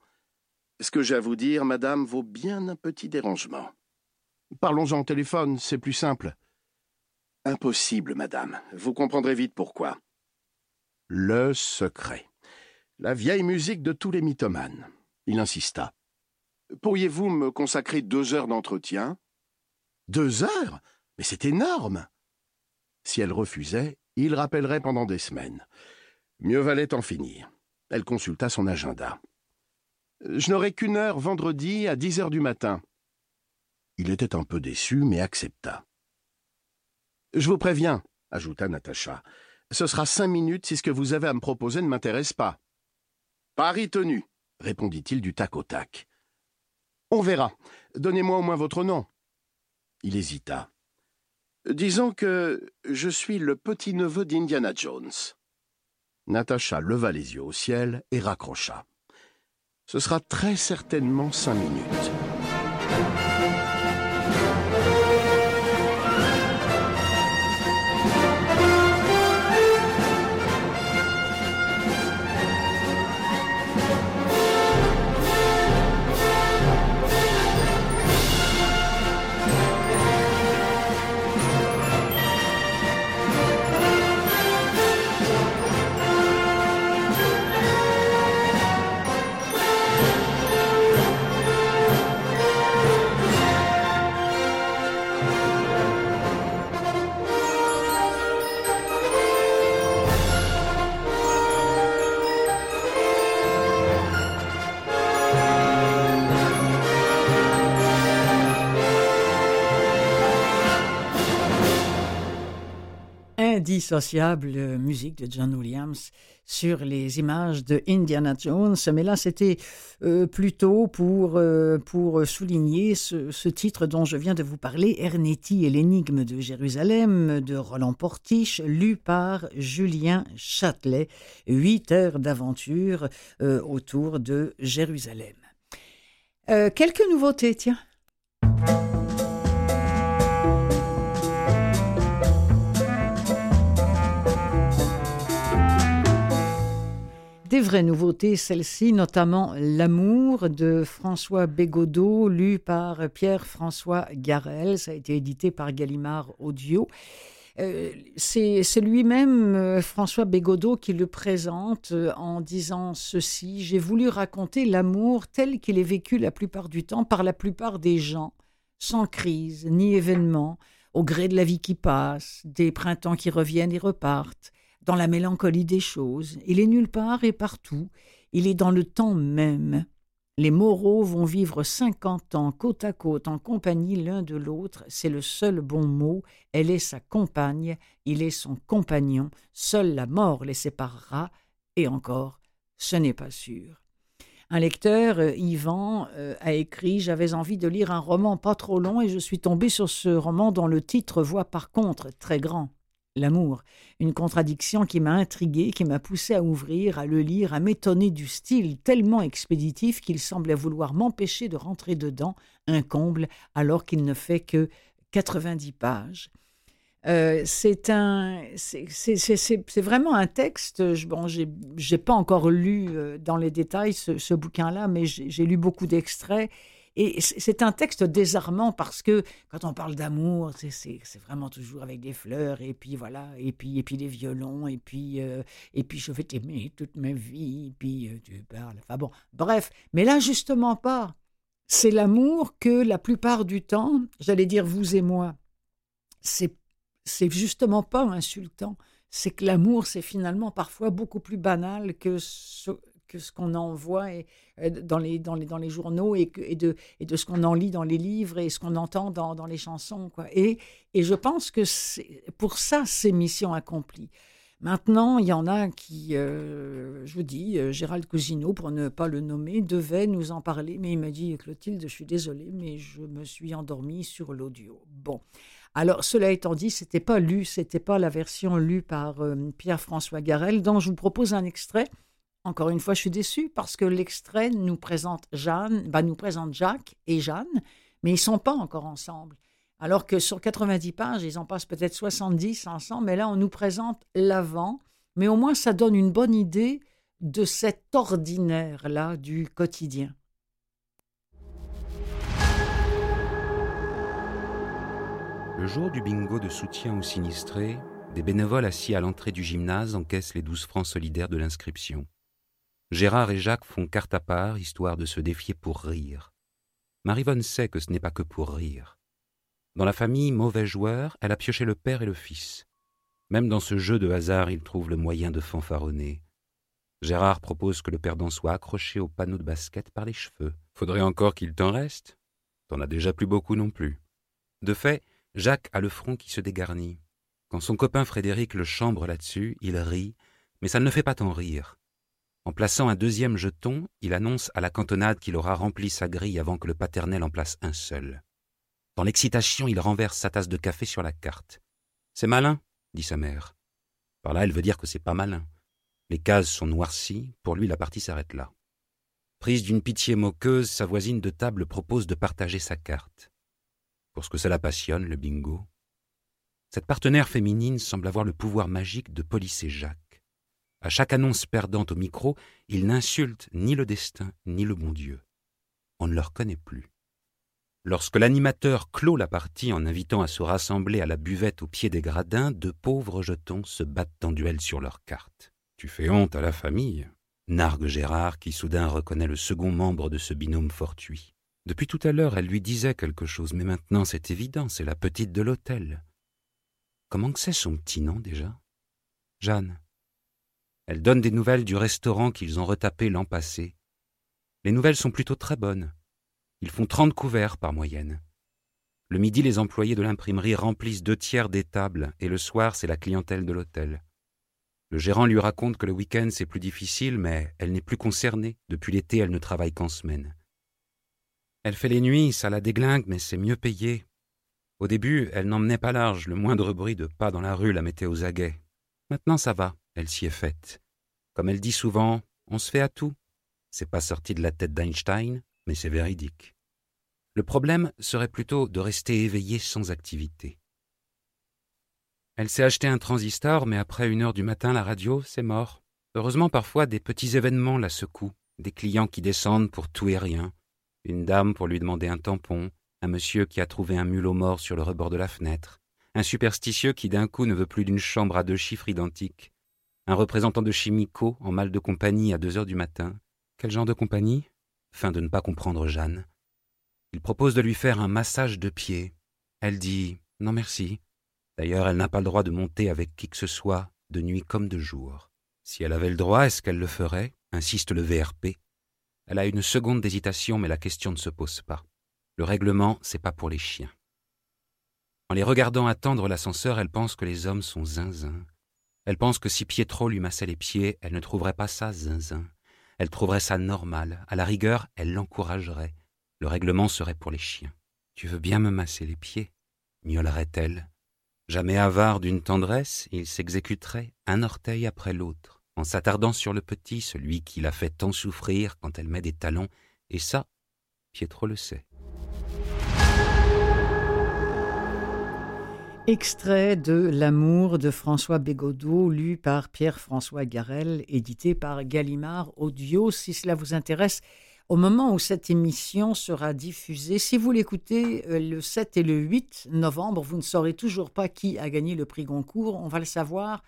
Ce que j'ai à vous dire, madame, vaut bien un petit dérangement. Parlons-en au téléphone, c'est plus simple. Impossible, madame. Vous comprendrez vite pourquoi. Le secret. La vieille musique de tous les mythomanes. Il insista. Pourriez-vous me consacrer deux heures d'entretien? Deux heures? Mais c'est énorme si elle refusait, il rappellerait pendant des semaines. Mieux valait en finir. Elle consulta son agenda. Je n'aurai qu'une heure vendredi à dix heures du matin. Il était un peu déçu, mais accepta. Je vous préviens, ajouta Natacha. Ce sera cinq minutes si ce que vous avez à me proposer ne m'intéresse pas. Paris tenu, répondit-il du tac au tac. On verra. Donnez-moi au moins votre nom. Il hésita. Disons que je suis le petit-neveu d'Indiana Jones. Natacha leva les yeux au ciel et raccrocha. Ce sera très certainement cinq minutes. Indissociable euh, musique de John Williams sur les images de Indiana Jones. Mais là, c'était euh, plutôt pour, euh, pour souligner ce, ce, titre dont je viens de vous parler, Ernetti et l'énigme de Jérusalem, de Roland Portiche, lu par Julien Châtelet. Huit heures d'aventure autour de Jérusalem. quelques nouveautés, tiens. Des vraies nouveautés, celles-ci, notamment L'amour de François Bégodeau, lu par Pierre-François Garel. Ça a été édité par Gallimard Audio. Euh, c'est lui-même, euh, François Bégodeau, qui le présente euh, en disant ceci J'ai voulu raconter l'amour tel qu'il est vécu la plupart du temps par la plupart des gens, sans crise ni événement, au gré de la vie qui passe, des printemps qui reviennent et repartent dans la mélancolie des choses. Il est nulle part et partout. Il est dans le temps même. Les Moreaux vont vivre cinquante ans côte à côte en compagnie l'un de l'autre. C'est le seul bon mot. Elle est sa compagne, il est son compagnon. Seule la mort les séparera. Et encore, ce n'est pas sûr. Un lecteur, euh, Yvan, euh, a écrit J'avais envie de lire un roman pas trop long et je suis tombé sur ce roman dont le titre voit par contre très grand l'amour, une contradiction qui m'a intrigué, qui m'a poussé à ouvrir, à le lire, à m'étonner du style tellement expéditif qu'il semblait vouloir m'empêcher de rentrer dedans, un comble, alors qu'il ne fait que 90 pages. Euh, c'est un, c'est vraiment un texte. Je, bon, pas encore lu euh, dans les détails ce bouquin-là, mais j'ai lu beaucoup d'extraits et c'est un texte désarmant parce que quand on parle d'amour, c'est vraiment toujours avec des fleurs et puis voilà, et puis et puis des violons et puis euh, et puis je vais t'aimer toute ma vie, et puis euh, tu parles. Enfin bon, bref, mais là justement pas. C'est l'amour que la plupart du temps, j'allais dire vous et moi, c'est c'est justement pas insultant. C'est que l'amour, c'est finalement parfois beaucoup plus banal que ce, que ce qu'on en voit euh, dans, les, dans, les, dans les journaux et, et, de, et de ce qu'on en lit dans les livres et ce qu'on entend dans, dans, les chansons. Quoi. Et, et je pense que pour ça, c'est mission accomplie. Maintenant, il y en a qui, euh, je vous dis, euh, Gérald Cousineau, pour ne pas le nommer, devait nous en parler, mais il m'a dit, Clotilde, je suis désolée, mais je me suis endormie sur l'audio. Bon. Alors, cela étant dit, c'était pas lu, c'était pas la version lue par Pierre-François Garel, dont je vous propose un extrait encore une fois, je suis déçue parce que l'extrait nous présente Jeanne, bah, nous présente Jacques et Jeanne, mais ils sont pas encore ensemble. Alors que sur 90 pages, ils en passent peut-être 70 ensemble, mais là, on nous présente l'avant. Mais au moins, ça donne une bonne idée de cet ordinaire-là du quotidien. Le jour du bingo de soutien aux sinistrés, des bénévoles assis à l'entrée du gymnase encaissent les 12 francs solidaires de l'inscription. Gérard et Jacques font carte à part, histoire de se défier pour rire. Marivonne sait que ce n'est pas que pour rire. Dans la famille mauvais joueur, elle a pioché le père et le fils. Même dans ce jeu de hasard, il trouve le moyen de fanfaronner. Gérard propose que le perdant soit accroché au panneau de basket par les cheveux. Faudrait encore qu'il t'en reste. T'en as déjà plus beaucoup non plus. De fait, Jacques a le front qui se dégarnit. Quand son copain Frédéric le chambre là-dessus, il rit, mais ça ne fait pas tant rire. En plaçant un deuxième jeton, il annonce à la cantonade qu'il aura rempli sa grille avant que le paternel en place un seul. Dans l'excitation, il renverse sa tasse de café sur la carte. C'est malin, dit sa mère. Par là, elle veut dire que c'est pas malin. Les cases sont noircies, pour lui la partie s'arrête là. Prise d'une pitié moqueuse, sa voisine de table propose de partager sa carte. Pour ce que cela passionne, le bingo. Cette partenaire féminine semble avoir le pouvoir magique de polisser Jacques. À chaque annonce perdante au micro, il n'insulte ni le destin ni le bon Dieu. On ne le reconnaît plus. Lorsque l'animateur clôt la partie en invitant à se rassembler à la buvette au pied des gradins, deux pauvres jetons se battent en duel sur leurs cartes. Tu fais honte à la famille, nargue Gérard, qui soudain reconnaît le second membre de ce binôme fortuit. Depuis tout à l'heure, elle lui disait quelque chose, mais maintenant c'est évident, c'est la petite de l'hôtel. Comment que c'est son petit nom déjà? Jeanne. Elle donne des nouvelles du restaurant qu'ils ont retapé l'an passé. Les nouvelles sont plutôt très bonnes. Ils font trente couverts par moyenne. Le midi, les employés de l'imprimerie remplissent deux tiers des tables, et le soir, c'est la clientèle de l'hôtel. Le gérant lui raconte que le week-end, c'est plus difficile, mais elle n'est plus concernée. Depuis l'été, elle ne travaille qu'en semaine. Elle fait les nuits, ça la déglingue, mais c'est mieux payé. Au début, elle n'emmenait pas large, le moindre bruit de pas dans la rue la mettait aux aguets. Maintenant, ça va, elle s'y est faite. Comme elle dit souvent, on se fait à tout. C'est pas sorti de la tête d'Einstein, mais c'est véridique. Le problème serait plutôt de rester éveillé sans activité. Elle s'est acheté un transistor, mais après une heure du matin, la radio, c'est mort. Heureusement, parfois, des petits événements la secouent. Des clients qui descendent pour tout et rien. Une dame pour lui demander un tampon. Un monsieur qui a trouvé un mulot mort sur le rebord de la fenêtre. Un superstitieux qui d'un coup ne veut plus d'une chambre à deux chiffres identiques. Un représentant de Chimico en mal de compagnie à deux heures du matin. Quel genre de compagnie? Fin de ne pas comprendre Jeanne. Il propose de lui faire un massage de pied. Elle dit non merci. D'ailleurs, elle n'a pas le droit de monter avec qui que ce soit, de nuit comme de jour. Si elle avait le droit, est-ce qu'elle le ferait? insiste le VRP. Elle a une seconde d'hésitation, mais la question ne se pose pas. Le règlement, c'est pas pour les chiens. En les regardant attendre l'ascenseur, elle pense que les hommes sont zinzin. Elle pense que si Pietro lui massait les pieds, elle ne trouverait pas ça zinzin. Elle trouverait ça normal. À la rigueur, elle l'encouragerait. Le règlement serait pour les chiens. Tu veux bien me masser les pieds? miaulerait-elle. Jamais avare d'une tendresse, il s'exécuterait un orteil après l'autre, en s'attardant sur le petit, celui qui la fait tant souffrir quand elle met des talons, et ça, Pietro le sait. Extrait de L'amour de François Bégodeau, lu par Pierre-François Garel, édité par Gallimard Audio. Si cela vous intéresse, au moment où cette émission sera diffusée, si vous l'écoutez euh, le 7 et le 8 novembre, vous ne saurez toujours pas qui a gagné le prix Goncourt. On va le savoir.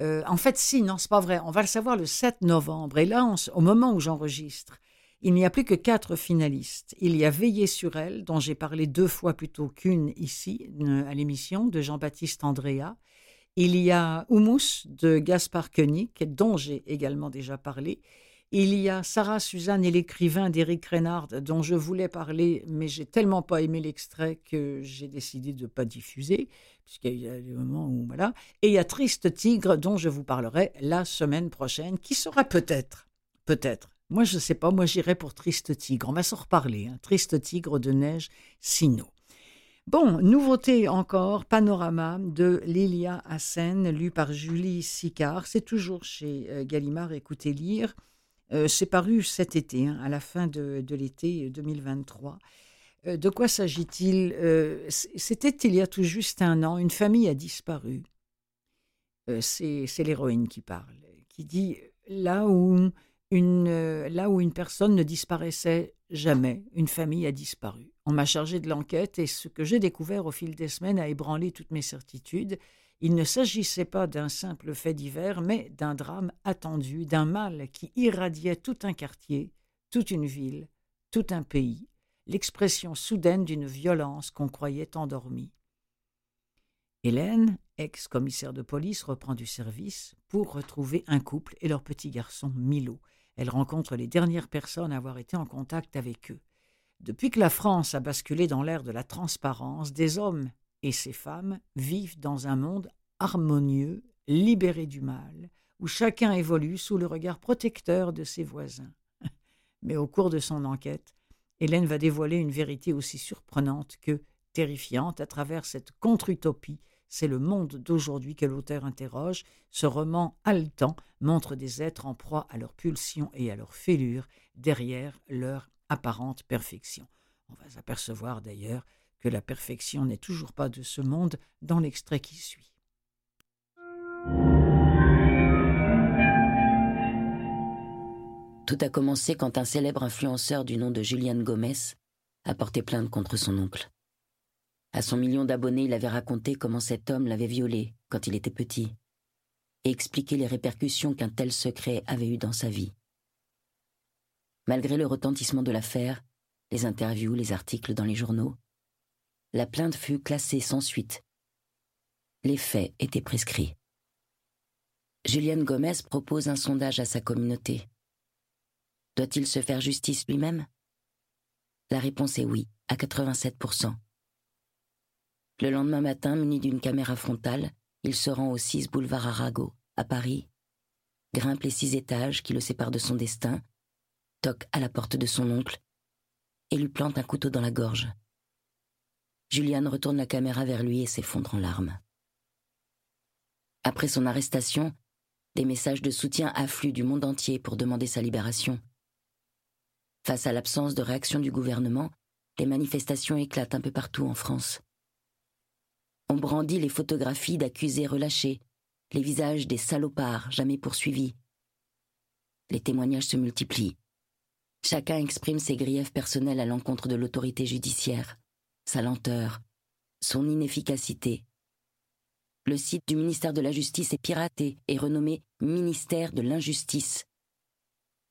Euh, en fait, si, non, c'est pas vrai. On va le savoir le 7 novembre. Et là, au moment où j'enregistre, il n'y a plus que quatre finalistes. Il y a Veillé sur elle, dont j'ai parlé deux fois plutôt qu'une ici, à l'émission, de Jean-Baptiste Andrea. Il y a Humus de Gaspard Koenig, dont j'ai également déjà parlé. Il y a Sarah Suzanne et l'écrivain d'Éric Reynard, dont je voulais parler, mais j'ai tellement pas aimé l'extrait que j'ai décidé de ne pas diffuser, puisqu'il y a des moments où voilà. Et il y a Triste Tigre, dont je vous parlerai la semaine prochaine, qui sera peut-être, peut-être, moi, je ne sais pas, moi j'irais pour Triste Tigre. On va s'en reparler. Hein. Triste Tigre de neige, Sino. Bon, nouveauté encore, Panorama de Lilia Hassen, lu par Julie Sicard. C'est toujours chez euh, Gallimard, écoutez lire. Euh, c'est paru cet été, hein, à la fin de, l'été 2023. Euh, de quoi s'agit-il C'était il y a tout juste un an, une famille a disparu. c'est l'héroïne qui parle, qui dit là où une, euh, là où une personne ne disparaissait jamais, une famille a disparu. On m'a chargé de l'enquête et ce que j'ai découvert au fil des semaines a ébranlé toutes mes certitudes. Il ne s'agissait pas d'un simple fait divers, mais d'un drame attendu, d'un mal qui irradiait tout un quartier, toute une ville, tout un pays, l'expression soudaine d'une violence qu'on croyait endormie. Hélène, ex-commissaire de police, reprend du service pour retrouver un couple et leur petit garçon Milo. Elle rencontre les dernières personnes à avoir été en contact avec eux. Depuis que la France a basculé dans l'ère de la transparence, des hommes et ces femmes vivent dans un monde harmonieux, libéré du mal, où chacun évolue sous le regard protecteur de ses voisins. Mais au cours de son enquête, Hélène va dévoiler une vérité aussi surprenante que terrifiante à travers cette contre-utopie. C'est le monde d'aujourd'hui que l'auteur interroge. Ce roman haletant montre des êtres en proie à leurs pulsions et à leurs fêlures derrière leur apparente perfection. On va s'apercevoir d'ailleurs que la perfection n'est toujours pas de ce monde dans l'extrait qui suit. Tout a commencé quand un célèbre influenceur du nom de Julian Gomez a porté plainte contre son oncle. À son million d'abonnés, il avait raconté comment cet homme l'avait violé quand il était petit et expliqué les répercussions qu'un tel secret avait eues dans sa vie. Malgré le retentissement de l'affaire, les interviews, les articles dans les journaux, la plainte fut classée sans suite. Les faits étaient prescrits. Julian Gomez propose un sondage à sa communauté. Doit-il se faire justice lui-même? La réponse est oui, à 87%. Le lendemain matin, muni d'une caméra frontale, il se rend au 6 boulevard Arago, à Paris, grimpe les six étages qui le séparent de son destin, toque à la porte de son oncle et lui plante un couteau dans la gorge. Julian retourne la caméra vers lui et s'effondre en larmes. Après son arrestation, des messages de soutien affluent du monde entier pour demander sa libération. Face à l'absence de réaction du gouvernement, les manifestations éclatent un peu partout en France. On brandit les photographies d'accusés relâchés, les visages des salopards jamais poursuivis. Les témoignages se multiplient. Chacun exprime ses griefs personnels à l'encontre de l'autorité judiciaire, sa lenteur, son inefficacité. Le site du ministère de la Justice est piraté et renommé Ministère de l'Injustice.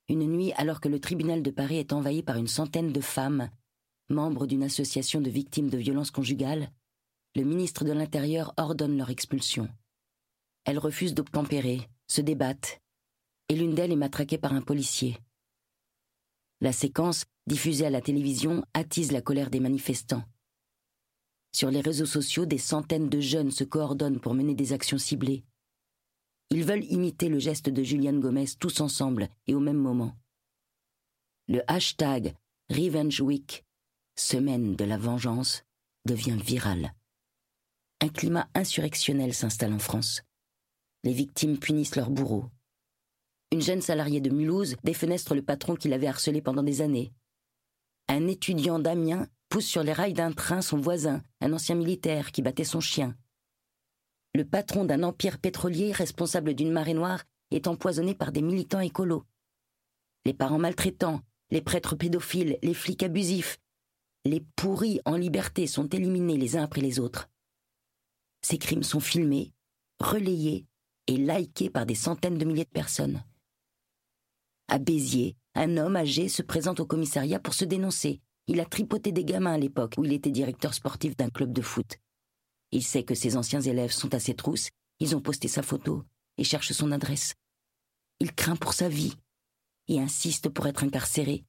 Une nuit, alors que le tribunal de Paris est envahi par une centaine de femmes, membres d'une association de victimes de violences conjugales, le ministre de l'Intérieur ordonne leur expulsion. Elles refusent d'obtempérer, se débattent, et l'une d'elles est matraquée par un policier. La séquence, diffusée à la télévision, attise la colère des manifestants. Sur les réseaux sociaux, des centaines de jeunes se coordonnent pour mener des actions ciblées. Ils veulent imiter le geste de Julian Gomez tous ensemble et au même moment. Le hashtag Revenge Week, semaine de la vengeance, devient viral. Un climat insurrectionnel s'installe en France. Les victimes punissent leurs bourreaux. Une jeune salariée de Mulhouse défenestre le patron qui l'avait harcelé pendant des années. Un étudiant d'Amiens pousse sur les rails d'un train son voisin, un ancien militaire qui battait son chien le patron d'un empire pétrolier responsable d'une marée noire est empoisonné par des militants écolos. Les parents maltraitants, les prêtres pédophiles, les flics abusifs, les pourris en liberté sont éliminés les uns après les autres. Ces crimes sont filmés, relayés et likés par des centaines de milliers de personnes. À Béziers, un homme âgé se présente au commissariat pour se dénoncer. Il a tripoté des gamins à l'époque où il était directeur sportif d'un club de foot. Il sait que ses anciens élèves sont à ses trousses, ils ont posté sa photo et cherchent son adresse. Il craint pour sa vie et insiste pour être incarcéré.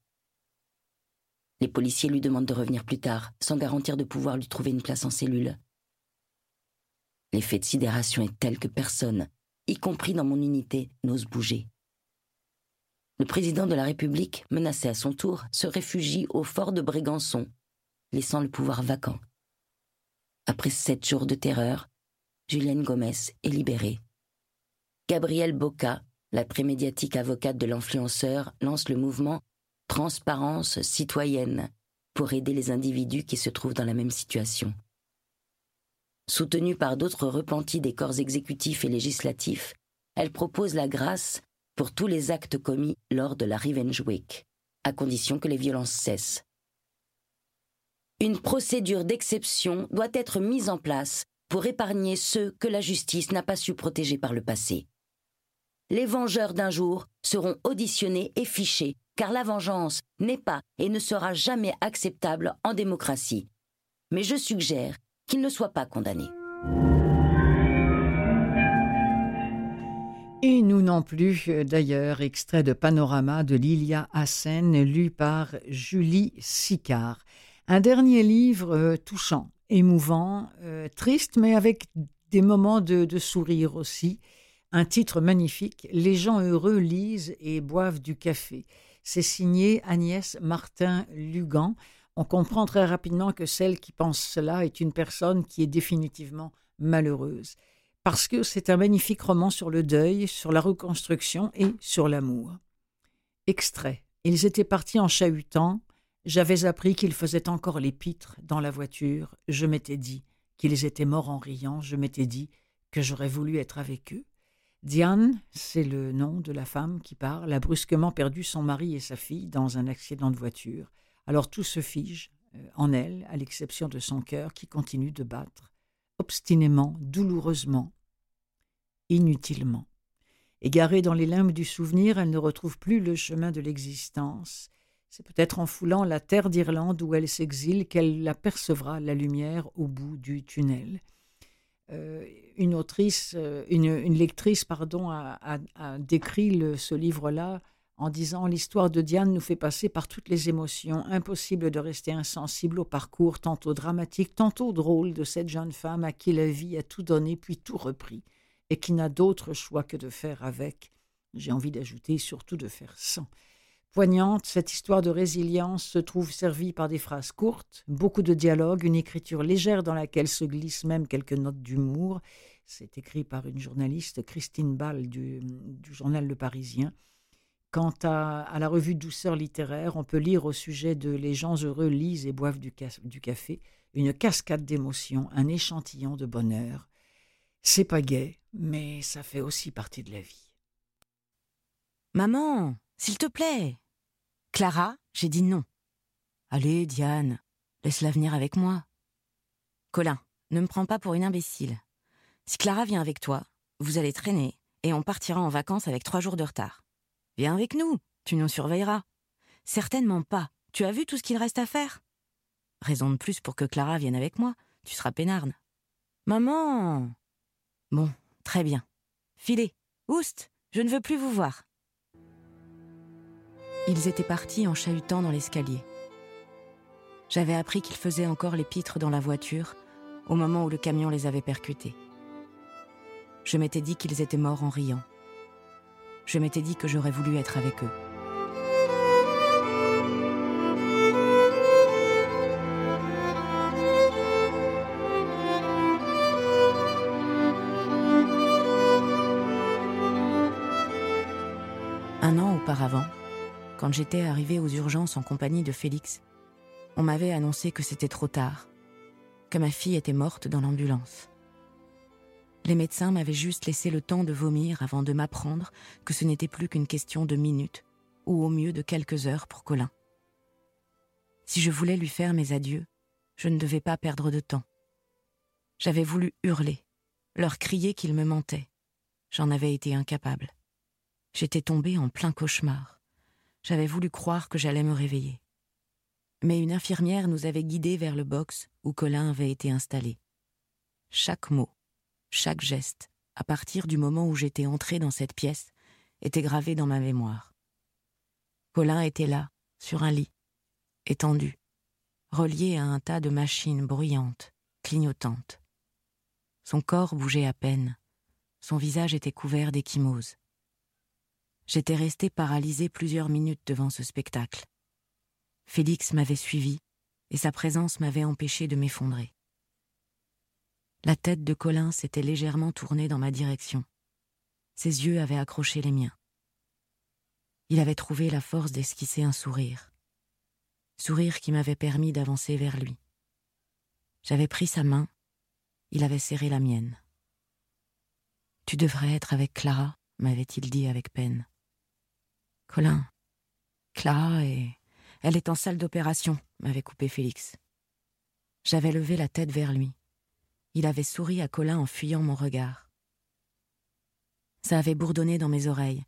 Les policiers lui demandent de revenir plus tard, sans garantir de pouvoir lui trouver une place en cellule. L'effet de sidération est tel que personne, y compris dans mon unité, n'ose bouger. Le président de la République, menacé à son tour, se réfugie au fort de Brégançon, laissant le pouvoir vacant. Après sept jours de terreur, Julienne Gomez est libérée. Gabrielle Boca, la très médiatique avocate de l'influenceur, lance le mouvement Transparence citoyenne pour aider les individus qui se trouvent dans la même situation. Soutenue par d'autres repentis des corps exécutifs et législatifs, elle propose la grâce pour tous les actes commis lors de la Revenge Week, à condition que les violences cessent une procédure d'exception doit être mise en place pour épargner ceux que la justice n'a pas su protéger par le passé. Les vengeurs d'un jour seront auditionnés et fichés, car la vengeance n'est pas et ne sera jamais acceptable en démocratie. Mais je suggère qu'ils ne soient pas condamnés. Et nous non plus, d'ailleurs, extrait de Panorama de Lilia Hassen, lu par Julie Sicard. Un dernier livre euh, touchant, émouvant, euh, triste, mais avec des moments de, sourire aussi. Un titre magnifique, Les gens heureux lisent et boivent du café. C'est signé Agnès Martin-Lugan. On comprend très rapidement que celle qui pense cela est une personne qui est définitivement malheureuse. Parce que c'est un magnifique roman sur le deuil, sur la reconstruction et sur l'amour. Extrait. Ils étaient partis en chahutant. J'avais appris qu'ils faisaient encore les dans la voiture. Je m'étais dit qu'ils étaient morts en riant. Je m'étais dit que j'aurais voulu être avec eux. Diane, c'est le nom de la femme qui parle, a brusquement perdu son mari et sa fille dans un accident de voiture. Alors tout se fige euh, en elle, à l'exception de son cœur qui continue de battre, obstinément, douloureusement, inutilement. Égarée dans les limbes du souvenir, elle ne retrouve plus le chemin de l'existence. C'est peut-être en foulant la terre d'Irlande où elle s'exile qu'elle apercevra la lumière au bout du tunnel. Euh, une autrice, euh, une, lectrice, pardon, a, décrit ce livre-là en disant l'histoire de Diane nous fait passer par toutes les émotions, impossible de rester insensible au parcours tantôt dramatique, tantôt drôle de cette jeune femme à qui la vie a tout donné puis tout repris, et qui n'a d'autre choix que de faire avec, j'ai envie d'ajouter surtout de faire sans. Poignante, cette histoire de résilience se trouve servie par des phrases courtes, beaucoup de dialogues, une écriture légère dans laquelle se glissent même quelques notes d'humour. C'est écrit par une journaliste, Christine Ball, du, journal Le Parisien. Quant à, la revue Douceur littéraire, on peut lire au sujet de Les gens heureux lisent et boivent du, du café une cascade d'émotions, un échantillon de bonheur. C'est pas gai, mais ça fait aussi partie de la vie. Maman, s'il te plaît. Clara, j'ai dit non. Allez, Diane, laisse-la venir avec moi. Colin, ne me prends pas pour une imbécile. Si Clara vient avec toi, vous allez traîner et on partira en vacances avec trois jours de retard. Viens avec nous, tu nous surveilleras. Certainement pas. Tu as vu tout ce qu'il reste à faire? Raison de plus pour que Clara vienne avec moi. Tu seras peinarde. Maman Bon, très bien. Filez, oust, je ne veux plus vous voir. Ils étaient partis en chahutant dans l'escalier. J'avais appris qu'ils faisaient encore les pitres dans la voiture au moment où le camion les avait percutés. Je m'étais dit qu'ils étaient morts en riant. Je m'étais dit que j'aurais voulu être avec eux. Un an auparavant, quand j'étais arrivée aux urgences en compagnie de Félix, on m'avait annoncé que c'était trop tard, que ma fille était morte dans l'ambulance. Les médecins m'avaient juste laissé le temps de vomir avant de m'apprendre que ce n'était plus qu'une question de minutes, ou au mieux de quelques heures pour Colin. Si je voulais lui faire mes adieux, je ne devais pas perdre de temps. J'avais voulu hurler, leur crier qu'ils me mentaient. J'en avais été incapable. J'étais tombée en plein cauchemar. J'avais voulu croire que j'allais me réveiller. Mais une infirmière nous avait guidés vers le box où Colin avait été installé. Chaque mot, chaque geste, à partir du moment où j'étais entrée dans cette pièce, était gravé dans ma mémoire. Colin était là, sur un lit, étendu, relié à un tas de machines bruyantes, clignotantes. Son corps bougeait à peine, son visage était couvert d'échymoses. J'étais restée paralysée plusieurs minutes devant ce spectacle. Félix m'avait suivi, et sa présence m'avait empêché de m'effondrer. La tête de Colin s'était légèrement tournée dans ma direction. Ses yeux avaient accroché les miens. Il avait trouvé la force d'esquisser un sourire. Sourire qui m'avait permis d'avancer vers lui. J'avais pris sa main, il avait serré la mienne. Tu devrais être avec Clara, m'avait-il dit avec peine. Colin. Clara et. Elle est en salle d'opération, m'avait coupé Félix. J'avais levé la tête vers lui. Il avait souri à Colin en fuyant mon regard. Ça avait bourdonné dans mes oreilles.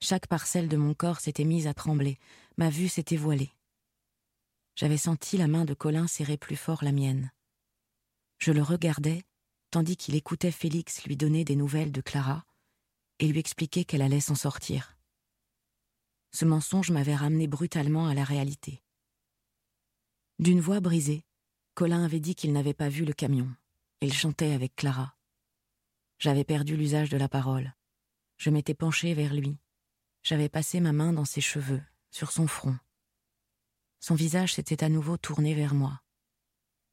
Chaque parcelle de mon corps s'était mise à trembler. Ma vue s'était voilée. J'avais senti la main de Colin serrer plus fort la mienne. Je le regardais, tandis qu'il écoutait Félix lui donner des nouvelles de Clara et lui expliquer qu'elle allait s'en sortir. Ce mensonge m'avait ramené brutalement à la réalité. D'une voix brisée, Colin avait dit qu'il n'avait pas vu le camion. Il chantait avec Clara. J'avais perdu l'usage de la parole. Je m'étais penchée vers lui. J'avais passé ma main dans ses cheveux, sur son front. Son visage s'était à nouveau tourné vers moi.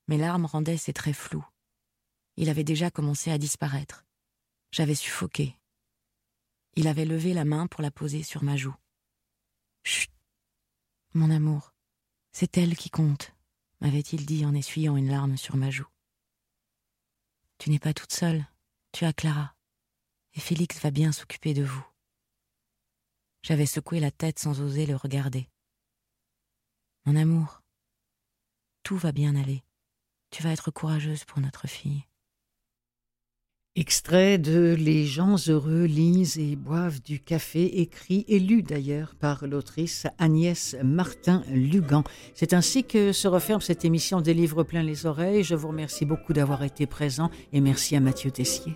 Mes larmes rendaient ses traits flous. Il avait déjà commencé à disparaître. J'avais suffoqué. Il avait levé la main pour la poser sur ma joue. Chut. Mon amour, c'est elle qui compte, m'avait-il dit en essuyant une larme sur ma joue. Tu n'es pas toute seule, tu as Clara, et Félix va bien s'occuper de vous. J'avais secoué la tête sans oser le regarder. Mon amour, tout va bien aller. Tu vas être courageuse pour notre fille. Extrait de Les gens heureux lisent et boivent du café, écrit et lu d'ailleurs par l'autrice Agnès Martin-Lugan. C'est ainsi que se referme cette émission des livres plein les oreilles. Je vous remercie beaucoup d'avoir été présent et merci à Mathieu Tessier.